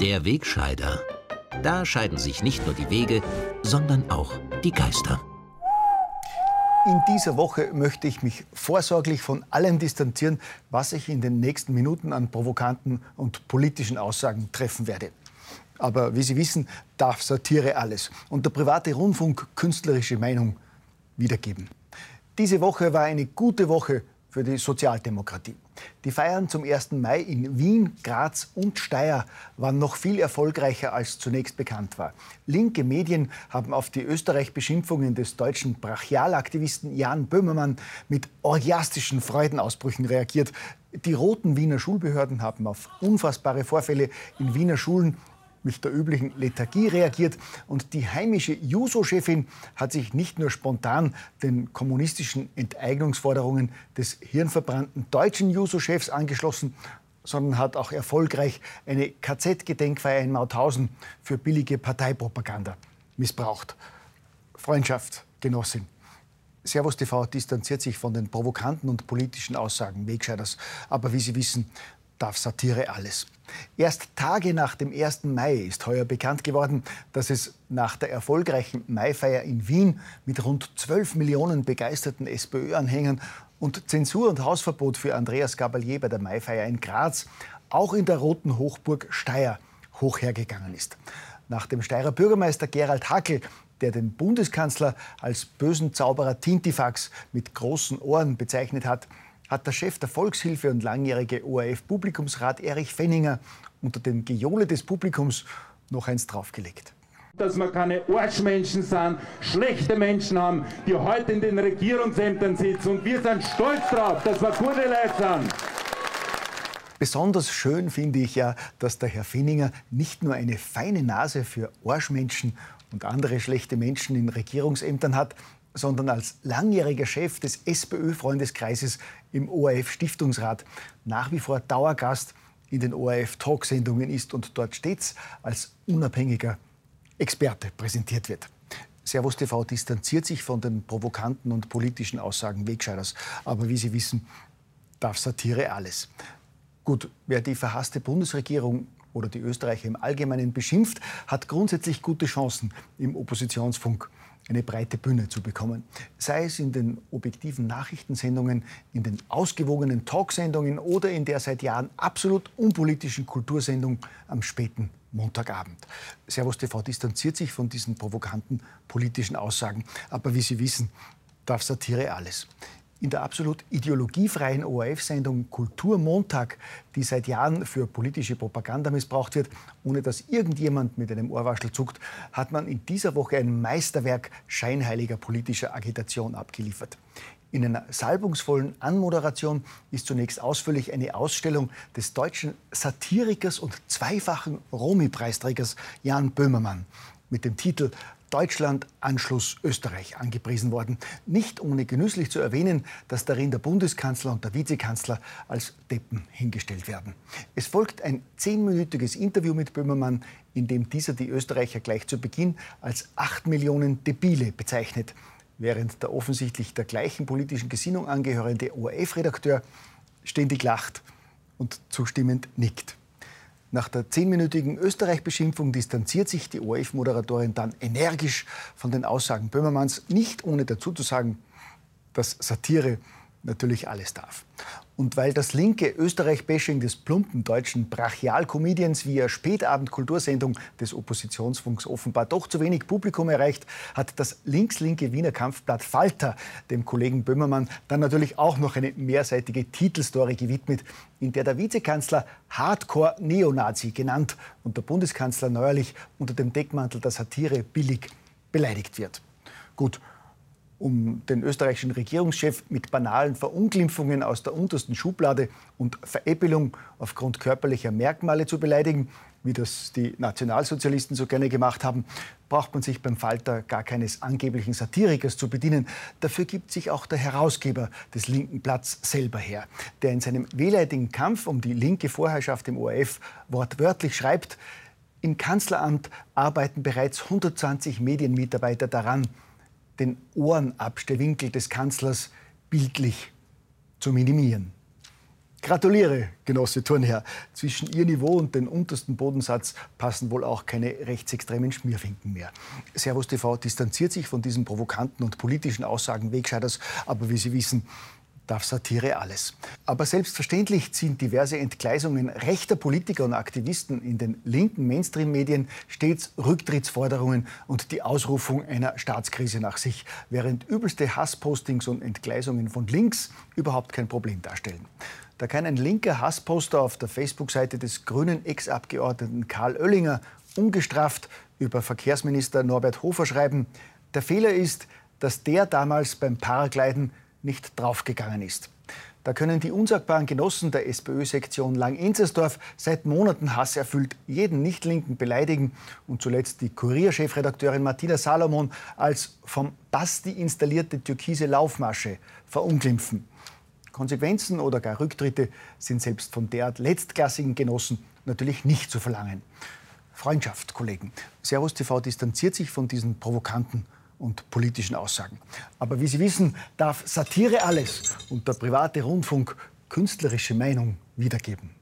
Der Wegscheider. Da scheiden sich nicht nur die Wege, sondern auch die Geister. In dieser Woche möchte ich mich vorsorglich von allem distanzieren, was ich in den nächsten Minuten an provokanten und politischen Aussagen treffen werde. Aber wie Sie wissen, darf Satire alles und der private Rundfunk künstlerische Meinung wiedergeben. Diese Woche war eine gute Woche für die Sozialdemokratie. Die Feiern zum 1. Mai in Wien, Graz und Steyr waren noch viel erfolgreicher, als zunächst bekannt war. Linke Medien haben auf die Österreich-Beschimpfungen des deutschen Brachialaktivisten Jan Böhmermann mit orgiastischen Freudenausbrüchen reagiert. Die roten Wiener Schulbehörden haben auf unfassbare Vorfälle in Wiener Schulen mit der üblichen Lethargie reagiert. Und die heimische Juso-Chefin hat sich nicht nur spontan den kommunistischen Enteignungsforderungen des hirnverbrannten deutschen Juso-Chefs angeschlossen, sondern hat auch erfolgreich eine KZ-Gedenkfeier in Mauthausen für billige Parteipropaganda missbraucht. Freundschaft, Genossin. Servus TV distanziert sich von den provokanten und politischen Aussagen Wegscheiders. Aber wie Sie wissen, darf Satire alles. Erst Tage nach dem 1. Mai ist heuer bekannt geworden, dass es nach der erfolgreichen Maifeier in Wien mit rund 12 Millionen begeisterten SPÖ-Anhängern und Zensur und Hausverbot für Andreas Gabalier bei der Maifeier in Graz auch in der roten Hochburg Steyr hoch hergegangen ist. Nach dem Steirer Bürgermeister Gerald Hackel, der den Bundeskanzler als bösen Zauberer Tintifax mit großen Ohren bezeichnet hat, hat der Chef der Volkshilfe und langjährige ORF-Publikumsrat Erich Fenninger unter dem Gejohle des Publikums noch eins draufgelegt dass wir keine Arschmenschen sind, schlechte Menschen haben, die heute in den Regierungsämtern sitzen. Und wir sind stolz darauf, dass wir gute Leute sind. Besonders schön finde ich ja, dass der Herr Finninger nicht nur eine feine Nase für Arschmenschen und andere schlechte Menschen in Regierungsämtern hat, sondern als langjähriger Chef des SPÖ-Freundeskreises im ORF-Stiftungsrat nach wie vor Dauergast in den ORF-Talksendungen ist und dort stets als unabhängiger Experte präsentiert wird. Servus TV distanziert sich von den provokanten und politischen Aussagen Wegscheiders. Aber wie Sie wissen, darf Satire alles. Gut, wer die verhasste Bundesregierung oder die Österreicher im Allgemeinen beschimpft, hat grundsätzlich gute Chancen im Oppositionsfunk eine breite Bühne zu bekommen. Sei es in den objektiven Nachrichtensendungen, in den ausgewogenen Talksendungen oder in der seit Jahren absolut unpolitischen Kultursendung am späten Montagabend. Servus TV distanziert sich von diesen provokanten politischen Aussagen. Aber wie Sie wissen, darf Satire alles in der absolut ideologiefreien ORF-Sendung Kulturmontag, die seit Jahren für politische Propaganda missbraucht wird, ohne dass irgendjemand mit einem Ohrwaschel zuckt, hat man in dieser Woche ein Meisterwerk scheinheiliger politischer Agitation abgeliefert. In einer salbungsvollen Anmoderation ist zunächst ausführlich eine Ausstellung des deutschen Satirikers und zweifachen Romy-Preisträgers Jan Böhmermann mit dem Titel Deutschland Anschluss Österreich angepriesen worden. Nicht ohne genüsslich zu erwähnen, dass darin der Bundeskanzler und der Vizekanzler als Deppen hingestellt werden. Es folgt ein zehnminütiges Interview mit Böhmermann, in dem dieser die Österreicher gleich zu Beginn als acht Millionen Debile bezeichnet, während der offensichtlich der gleichen politischen Gesinnung angehörende ORF-Redakteur ständig lacht und zustimmend nickt. Nach der zehnminütigen Österreich-Beschimpfung distanziert sich die ORF-Moderatorin dann energisch von den Aussagen Böhmermanns, nicht ohne dazu zu sagen, dass Satire natürlich alles darf. Und weil das linke Österreich-Bashing des plumpen deutschen Brachial-Comedians via Spätabend-Kultursendung des Oppositionsfunks offenbar doch zu wenig Publikum erreicht, hat das links-linke Wiener Kampfblatt Falter dem Kollegen Böhmermann dann natürlich auch noch eine mehrseitige Titelstory gewidmet, in der der Vizekanzler Hardcore-Neonazi genannt und der Bundeskanzler neuerlich unter dem Deckmantel der Satire billig beleidigt wird. Gut, um den österreichischen Regierungschef mit banalen Verunglimpfungen aus der untersten Schublade und Veräppelung aufgrund körperlicher Merkmale zu beleidigen, wie das die Nationalsozialisten so gerne gemacht haben, braucht man sich beim Falter gar keines angeblichen Satirikers zu bedienen. Dafür gibt sich auch der Herausgeber des linken Platz selber her, der in seinem wehleidigen Kampf um die linke Vorherrschaft im ORF wortwörtlich schreibt, im Kanzleramt arbeiten bereits 120 Medienmitarbeiter daran, den Ohrenabstellwinkel des Kanzlers bildlich zu minimieren. Gratuliere, Genosse Turnherr. Zwischen Ihr Niveau und den untersten Bodensatz passen wohl auch keine rechtsextremen Schmierfinken mehr. Servus TV distanziert sich von diesen provokanten und politischen Aussagen Wegscheiders, aber wie Sie wissen, darf Satire alles. Aber selbstverständlich ziehen diverse Entgleisungen rechter Politiker und Aktivisten in den linken Mainstream-Medien stets Rücktrittsforderungen und die Ausrufung einer Staatskrise nach sich, während übelste Hasspostings und Entgleisungen von links überhaupt kein Problem darstellen. Da kann ein linker Hassposter auf der Facebook-Seite des grünen Ex-Abgeordneten Karl Oellinger ungestraft über Verkehrsminister Norbert Hofer schreiben, der Fehler ist, dass der damals beim Paragliden nicht draufgegangen ist. Da können die unsagbaren Genossen der SPÖ-Sektion Lang-Enzersdorf seit Monaten hasserfüllt jeden Nicht-Linken beleidigen und zuletzt die Kurier-Chefredakteurin Martina Salomon als vom Basti installierte türkise Laufmasche verunglimpfen. Konsequenzen oder gar Rücktritte sind selbst von derart letztklassigen Genossen natürlich nicht zu verlangen. Freundschaft, Kollegen. Servus TV distanziert sich von diesen provokanten und politischen Aussagen. Aber wie Sie wissen, darf Satire alles und der private Rundfunk künstlerische Meinung wiedergeben.